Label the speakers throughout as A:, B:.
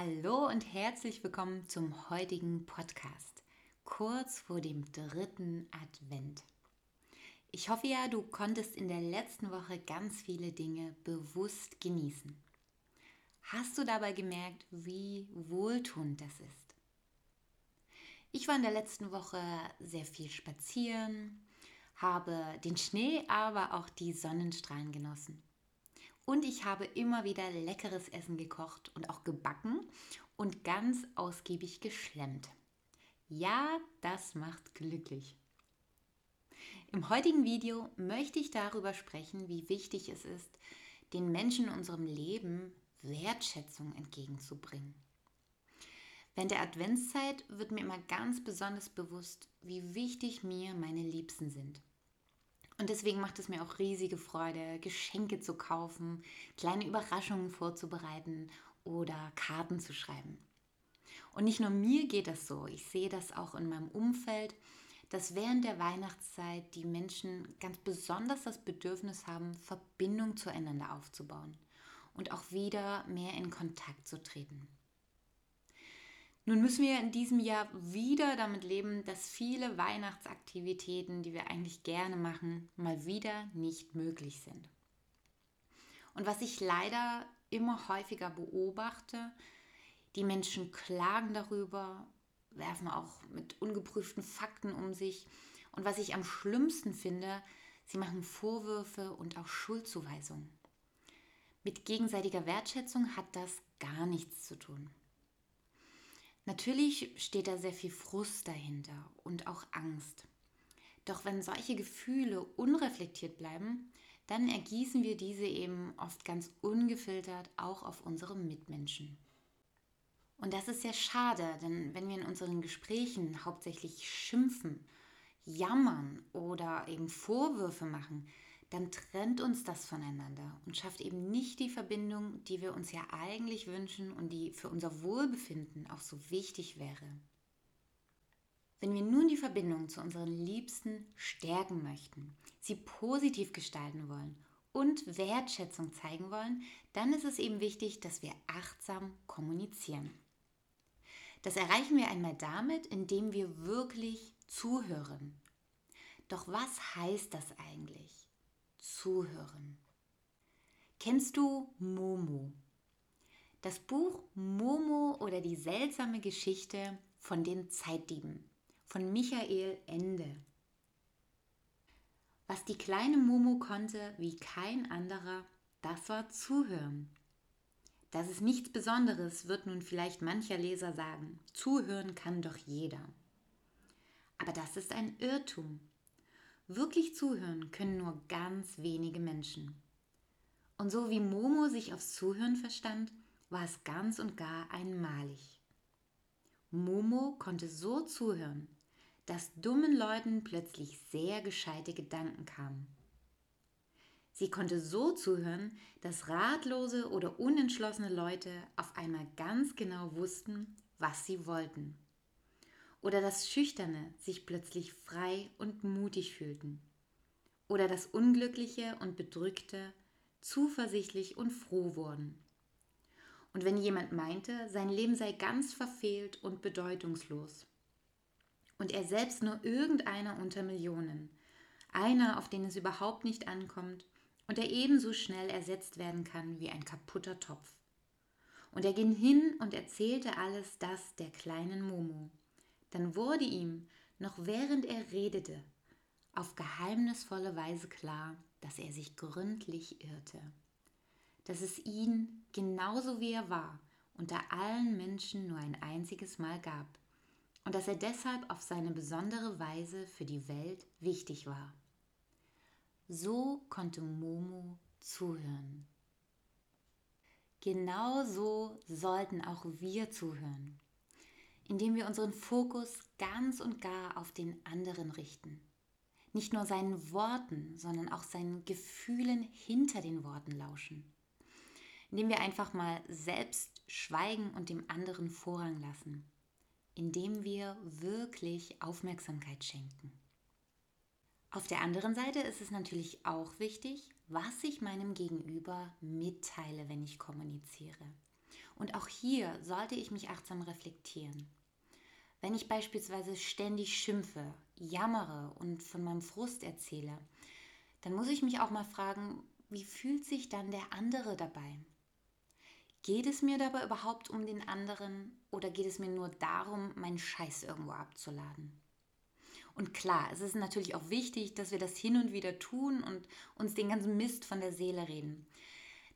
A: Hallo und herzlich willkommen zum heutigen Podcast, kurz vor dem dritten Advent. Ich hoffe ja, du konntest in der letzten Woche ganz viele Dinge bewusst genießen. Hast du dabei gemerkt, wie wohltuend das ist? Ich war in der letzten Woche sehr viel spazieren, habe den Schnee, aber auch die Sonnenstrahlen genossen. Und ich habe immer wieder leckeres Essen gekocht und auch gebacken und ganz ausgiebig geschlemmt. Ja, das macht glücklich. Im heutigen Video möchte ich darüber sprechen, wie wichtig es ist, den Menschen in unserem Leben Wertschätzung entgegenzubringen. Während der Adventszeit wird mir immer ganz besonders bewusst, wie wichtig mir meine Liebsten sind. Und deswegen macht es mir auch riesige Freude, Geschenke zu kaufen, kleine Überraschungen vorzubereiten oder Karten zu schreiben. Und nicht nur mir geht das so, ich sehe das auch in meinem Umfeld, dass während der Weihnachtszeit die Menschen ganz besonders das Bedürfnis haben, Verbindung zueinander aufzubauen und auch wieder mehr in Kontakt zu treten. Nun müssen wir in diesem Jahr wieder damit leben, dass viele Weihnachtsaktivitäten, die wir eigentlich gerne machen, mal wieder nicht möglich sind. Und was ich leider immer häufiger beobachte, die Menschen klagen darüber, werfen auch mit ungeprüften Fakten um sich. Und was ich am schlimmsten finde, sie machen Vorwürfe und auch Schuldzuweisungen. Mit gegenseitiger Wertschätzung hat das gar nichts zu tun. Natürlich steht da sehr viel Frust dahinter und auch Angst. Doch wenn solche Gefühle unreflektiert bleiben, dann ergießen wir diese eben oft ganz ungefiltert auch auf unsere Mitmenschen. Und das ist sehr schade, denn wenn wir in unseren Gesprächen hauptsächlich schimpfen, jammern oder eben Vorwürfe machen, dann trennt uns das voneinander und schafft eben nicht die Verbindung, die wir uns ja eigentlich wünschen und die für unser Wohlbefinden auch so wichtig wäre. Wenn wir nun die Verbindung zu unseren Liebsten stärken möchten, sie positiv gestalten wollen und Wertschätzung zeigen wollen, dann ist es eben wichtig, dass wir achtsam kommunizieren. Das erreichen wir einmal damit, indem wir wirklich zuhören. Doch was heißt das eigentlich? Zuhören. Kennst du Momo? Das Buch Momo oder die seltsame Geschichte von den Zeitdieben von Michael Ende. Was die kleine Momo konnte wie kein anderer, das war zuhören. Das ist nichts Besonderes, wird nun vielleicht mancher Leser sagen. Zuhören kann doch jeder. Aber das ist ein Irrtum. Wirklich zuhören können nur ganz wenige Menschen. Und so wie Momo sich aufs Zuhören verstand, war es ganz und gar einmalig. Momo konnte so zuhören, dass dummen Leuten plötzlich sehr gescheite Gedanken kamen. Sie konnte so zuhören, dass ratlose oder unentschlossene Leute auf einmal ganz genau wussten, was sie wollten oder dass Schüchterne sich plötzlich frei und mutig fühlten oder dass Unglückliche und Bedrückte zuversichtlich und froh wurden. Und wenn jemand meinte, sein Leben sei ganz verfehlt und bedeutungslos und er selbst nur irgendeiner unter Millionen, einer, auf den es überhaupt nicht ankommt und der ebenso schnell ersetzt werden kann wie ein kaputter Topf. Und er ging hin und erzählte alles das der kleinen Momo dann wurde ihm, noch während er redete, auf geheimnisvolle Weise klar, dass er sich gründlich irrte, dass es ihn, genauso wie er war, unter allen Menschen nur ein einziges Mal gab und dass er deshalb auf seine besondere Weise für die Welt wichtig war. So konnte Momo zuhören. Genau so sollten auch wir zuhören. Indem wir unseren Fokus ganz und gar auf den anderen richten. Nicht nur seinen Worten, sondern auch seinen Gefühlen hinter den Worten lauschen. Indem wir einfach mal selbst schweigen und dem anderen Vorrang lassen. Indem wir wirklich Aufmerksamkeit schenken. Auf der anderen Seite ist es natürlich auch wichtig, was ich meinem Gegenüber mitteile, wenn ich kommuniziere. Und auch hier sollte ich mich achtsam reflektieren. Wenn ich beispielsweise ständig schimpfe, jammere und von meinem Frust erzähle, dann muss ich mich auch mal fragen, wie fühlt sich dann der andere dabei? Geht es mir dabei überhaupt um den anderen oder geht es mir nur darum, meinen Scheiß irgendwo abzuladen? Und klar, es ist natürlich auch wichtig, dass wir das hin und wieder tun und uns den ganzen Mist von der Seele reden.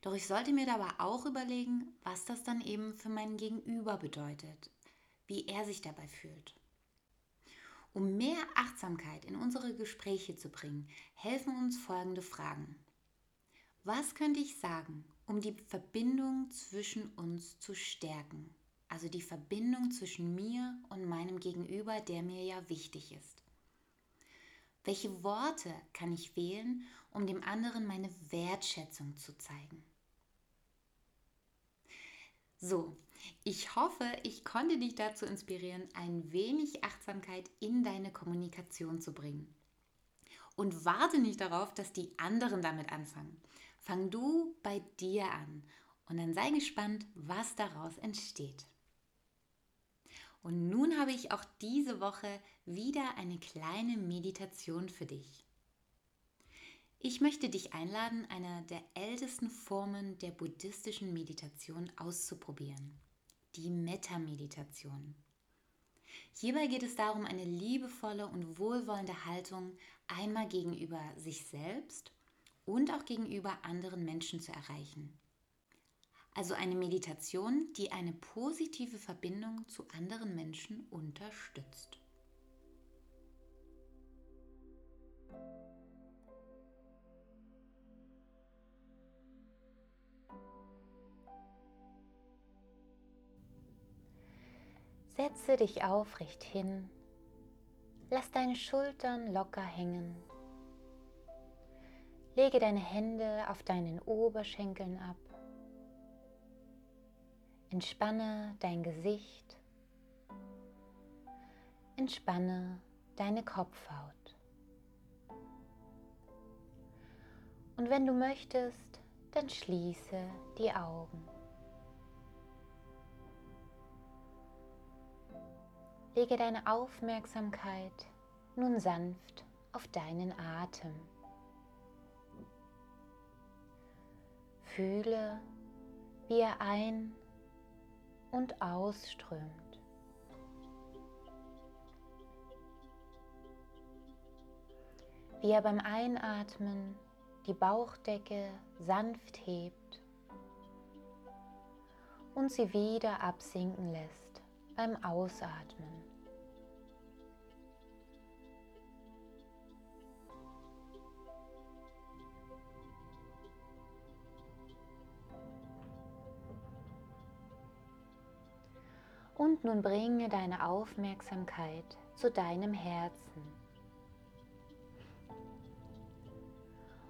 A: Doch ich sollte mir dabei auch überlegen, was das dann eben für meinen Gegenüber bedeutet, wie er sich dabei fühlt. Um mehr Achtsamkeit in unsere Gespräche zu bringen, helfen uns folgende Fragen. Was könnte ich sagen, um die Verbindung zwischen uns zu stärken? Also die Verbindung zwischen mir und meinem Gegenüber, der mir ja wichtig ist. Welche Worte kann ich wählen, um dem anderen meine Wertschätzung zu zeigen? So, ich hoffe, ich konnte dich dazu inspirieren, ein wenig Achtsamkeit in deine Kommunikation zu bringen. Und warte nicht darauf, dass die anderen damit anfangen. Fang du bei dir an und dann sei gespannt, was daraus entsteht. Und nun habe ich auch diese Woche wieder eine kleine Meditation für dich. Ich möchte dich einladen, eine der ältesten Formen der buddhistischen Meditation auszuprobieren, die Metta-Meditation. Hierbei geht es darum, eine liebevolle und wohlwollende Haltung einmal gegenüber sich selbst und auch gegenüber anderen Menschen zu erreichen. Also eine Meditation, die eine positive Verbindung zu anderen Menschen unterstützt. Setze dich aufrecht hin, lass deine Schultern locker hängen, lege deine Hände auf deinen Oberschenkeln ab Entspanne dein Gesicht. Entspanne deine Kopfhaut. Und wenn du möchtest, dann schließe die Augen. Lege deine Aufmerksamkeit nun sanft auf deinen Atem. Fühle, wie er ein- und ausströmt. Wie er beim Einatmen die Bauchdecke sanft hebt und sie wieder absinken lässt beim Ausatmen. Nun bringe deine Aufmerksamkeit zu deinem Herzen.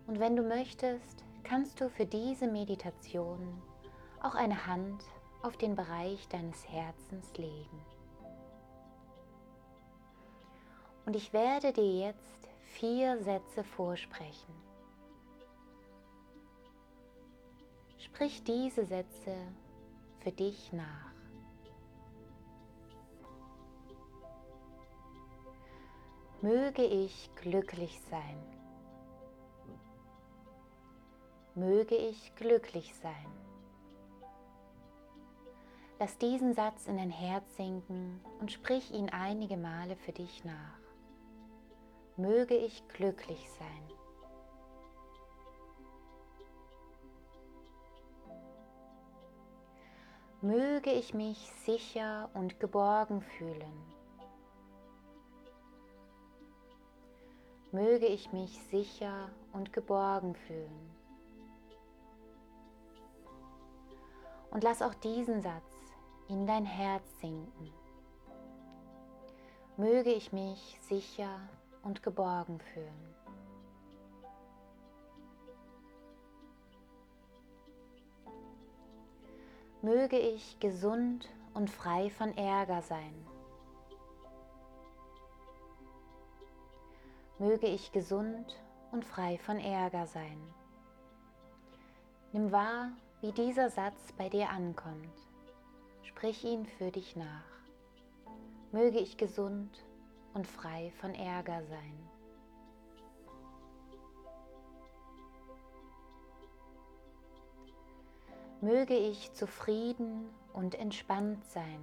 A: Und wenn du möchtest, kannst du für diese Meditation auch eine Hand auf den Bereich deines Herzens legen. Und ich werde dir jetzt vier Sätze vorsprechen. Sprich diese Sätze für dich nach. Möge ich glücklich sein. Möge ich glücklich sein. Lass diesen Satz in dein Herz sinken und sprich ihn einige Male für dich nach. Möge ich glücklich sein. Möge ich mich sicher und geborgen fühlen. Möge ich mich sicher und geborgen fühlen. Und lass auch diesen Satz in dein Herz sinken. möge ich mich sicher und geborgen fühlen. Möge ich gesund und frei von Ärger sein. Möge ich gesund und frei von Ärger sein. Nimm wahr, wie dieser Satz bei dir ankommt. Sprich ihn für dich nach. Möge ich gesund und frei von Ärger sein. Möge ich zufrieden und entspannt sein.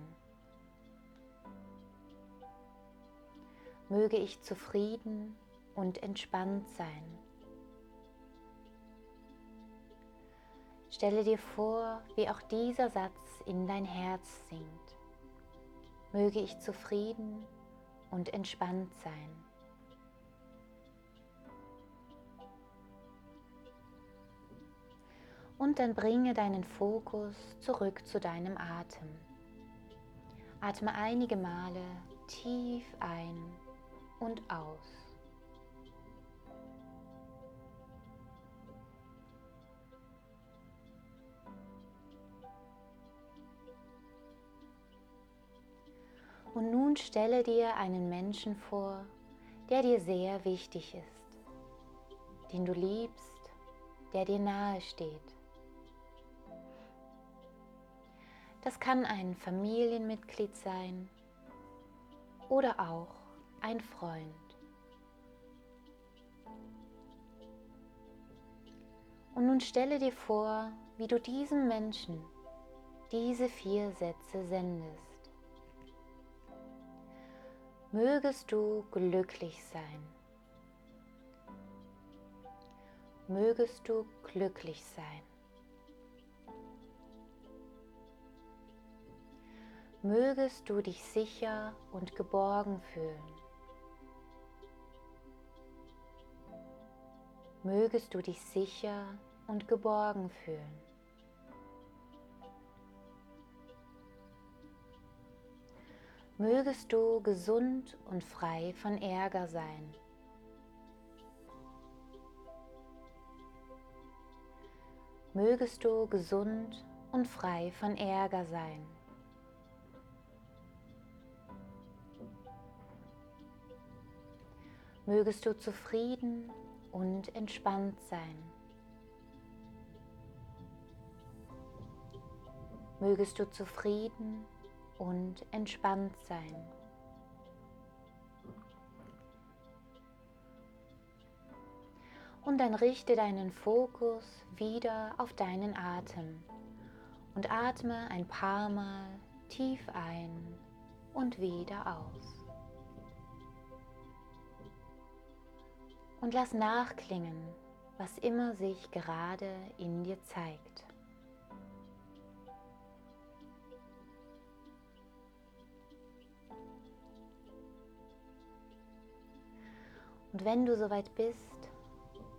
A: Möge ich zufrieden und entspannt sein. Stelle dir vor, wie auch dieser Satz in dein Herz sinkt. Möge ich zufrieden und entspannt sein. Und dann bringe deinen Fokus zurück zu deinem Atem. Atme einige Male tief ein und aus. Und nun stelle dir einen Menschen vor, der dir sehr wichtig ist, den du liebst, der dir nahe steht. Das kann ein Familienmitglied sein oder auch ein Freund. Und nun stelle dir vor, wie du diesem Menschen diese vier Sätze sendest. Mögest du glücklich sein. Mögest du glücklich sein. Mögest du dich sicher und geborgen fühlen. Mögest du dich sicher und geborgen fühlen. mögest du gesund und frei von Ärger sein. Mögest du gesund und frei von Ärger sein. Mögest du zufrieden und entspannt sein. Mögest du zufrieden und entspannt sein. Und dann richte deinen Fokus wieder auf deinen Atem und atme ein paar Mal tief ein und wieder aus. Und lass nachklingen, was immer sich gerade in dir zeigt. Und wenn du soweit bist,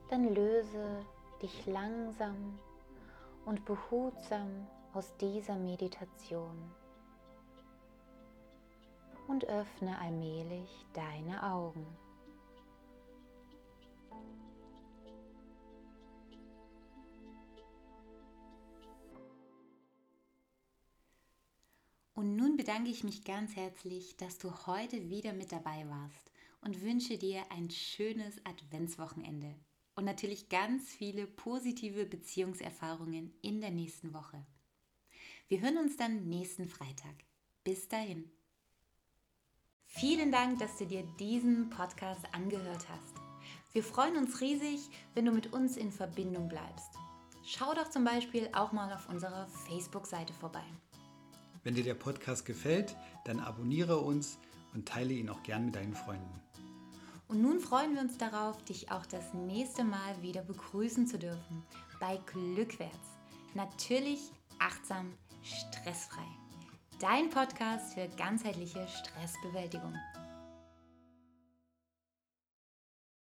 A: dann löse dich langsam und behutsam aus dieser Meditation und öffne allmählich deine Augen.
B: Bedanke ich mich ganz herzlich, dass du heute wieder mit dabei warst und wünsche dir ein schönes Adventswochenende und natürlich ganz viele positive Beziehungserfahrungen in der nächsten Woche. Wir hören uns dann nächsten Freitag. Bis dahin. Vielen Dank, dass du dir diesen Podcast angehört hast. Wir freuen uns riesig, wenn du mit uns in Verbindung bleibst. Schau doch zum Beispiel auch mal auf unserer Facebook-Seite vorbei.
C: Wenn dir der Podcast gefällt, dann abonniere uns und teile ihn auch gern mit deinen Freunden.
B: Und nun freuen wir uns darauf, dich auch das nächste Mal wieder begrüßen zu dürfen bei Glückwärts. Natürlich achtsam, stressfrei. Dein Podcast für ganzheitliche Stressbewältigung.